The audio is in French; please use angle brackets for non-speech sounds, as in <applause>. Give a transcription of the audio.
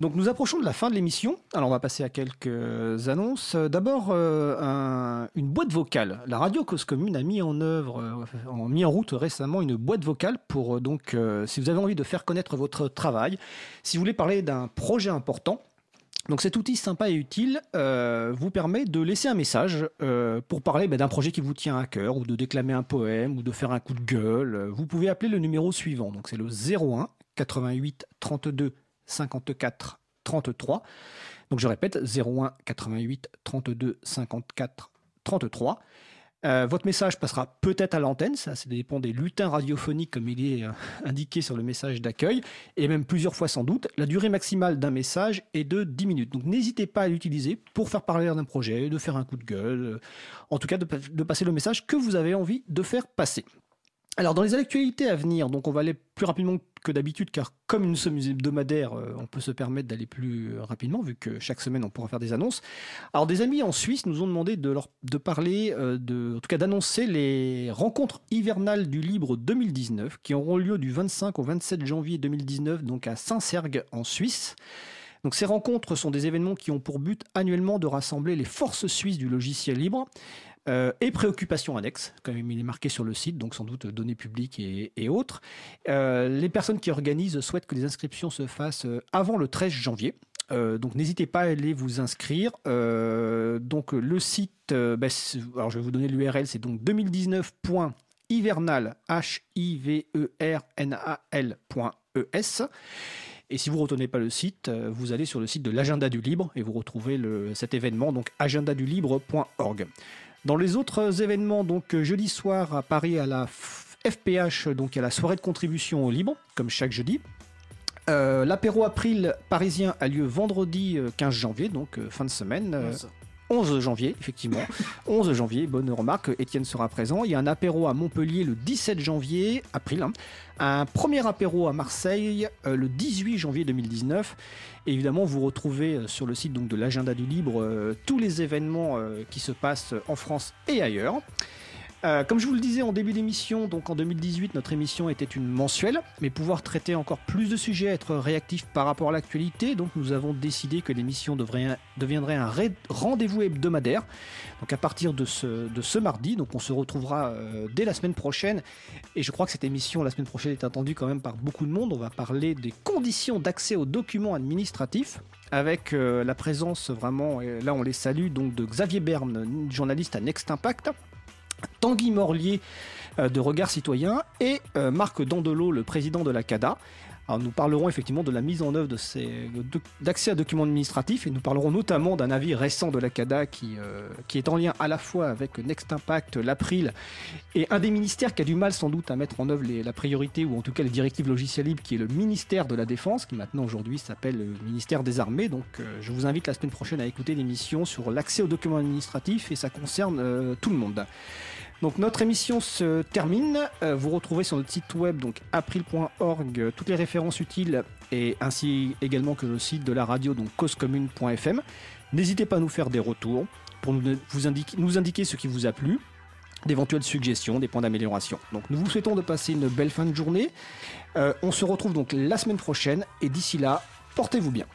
Donc nous approchons de la fin de l'émission. Alors on va passer à quelques annonces. D'abord euh, un- une boîte vocale. La radio Cause Commune a mis en œuvre, euh, en mis en route récemment une boîte vocale pour euh, donc si vous avez envie de faire connaître votre travail, si vous voulez parler d'un projet important. Donc cet outil sympa et utile vous permet de laisser un message pour parler bah, d'un projet qui vous tient à cœur ou de déclamer un poème ou de faire un coup de gueule. Vous pouvez appeler le numéro suivant. Donc c'est le 01 88 32 54 33. Donc je répète 01 88 32 54 33. Euh, votre message passera peut-être à l'antenne, ça, ça dépend des lutins radiophoniques comme il est euh, <laughs> indiqué sur le message d'accueil, et même plusieurs fois sans doute. La durée maximale d'un message est de 10 minutes. Donc n'hésitez pas à l'utiliser pour faire parler d'un projet, de faire un coup de gueule, euh, en tout cas de, de passer le message que vous avez envie de faire passer. Alors dans les actualités à venir, donc on va aller plus rapidement que d'habitude, car comme nous sommes hebdomadaires, euh, on peut se permettre d'aller plus rapidement, vu que chaque semaine on pourra faire des annonces. Alors des amis en Suisse nous ont demandé de, parler, euh, en tout cas d'annoncer les rencontres hivernales du Libre 2019, qui auront lieu du 25 au 27 janvier 2019, donc à Saint-Sergue en Suisse. Donc ces rencontres sont des événements qui ont pour but annuellement de rassembler les forces suisses du logiciel libre. Euh, et préoccupations annexes, comme il est marqué sur le site, donc sans doute données publiques et, autres. Euh, les personnes qui organisent souhaitent que les inscriptions se fassent euh, avant le 13 janvier. Donc n'hésitez pas à aller vous inscrire. Donc le site, c'est- alors je vais vous donner l'URL, c'est donc 2019.hivernal, H-I-V-E-R-N-A-L.es. Et si vous ne retenez pas le site, vous allez sur le site de l'agenda du libre et vous retrouvez cet événement, donc agendadulibre.org. Dans les autres événements, donc euh, jeudi soir à Paris à la FPH, donc à la soirée de contribution au libre, comme chaque jeudi. Euh, L'apéro April parisien a lieu vendredi euh, 15 janvier, donc euh, fin de semaine. euh, 11 janvier, effectivement. 11 janvier, bonne remarque, Étienne sera présent. Il y a un apéro à Montpellier le 17 janvier, avril. hein. Un premier apéro à Marseille euh, le 18 janvier 2019. Et évidemment, vous retrouvez euh, sur le site donc, de l'agenda du libre euh, tous les événements qui se passent en France et ailleurs. Euh, comme je vous le disais en début d'émission, donc en 2018, notre émission était une mensuelle, mais pouvoir traiter encore plus de sujets, être réactif par rapport à l'actualité, donc nous avons décidé que l'émission deviendrait un rendez-vous hebdomadaire. Donc à partir de ce, mardi, donc on se retrouvera euh, dès la semaine prochaine. Et je crois que cette émission la semaine prochaine est attendue quand même par beaucoup de monde. On va parler des conditions d'accès aux documents administratifs avec euh, la présence vraiment, là on les salue, donc de Xavier Berne, journaliste à Next Impact. Tanguy Morlier euh, de Regard Citoyen et euh, Marc Dandelot, le président de la CADA. Nous parlerons effectivement de la mise en œuvre de d'accès à documents administratifs et nous parlerons notamment d'un avis récent de la CADA qui, euh, qui est en lien à la fois avec Next Impact, l'April et un des ministères qui a du mal sans doute à mettre en œuvre la priorité ou en tout cas les directives logicielles libres qui est le ministère de la Défense qui maintenant aujourd'hui s'appelle le ministère des Armées. Donc je vous invite la semaine prochaine à écouter l'émission sur l'accès aux documents administratifs et ça concerne tout le monde. Donc notre émission se termine. Euh, vous retrouvez sur notre site web donc april.org euh, toutes les références utiles et ainsi également que le site de la radio donc causecommune.fm. N'hésitez pas à nous faire des retours pour nous, indiquer ce qui vous a plu, d'éventuelles suggestions, des points d'amélioration. Donc nous vous souhaitons de passer une belle fin de journée. Euh, on se retrouve donc la semaine prochaine et d'ici là, portez-vous bien.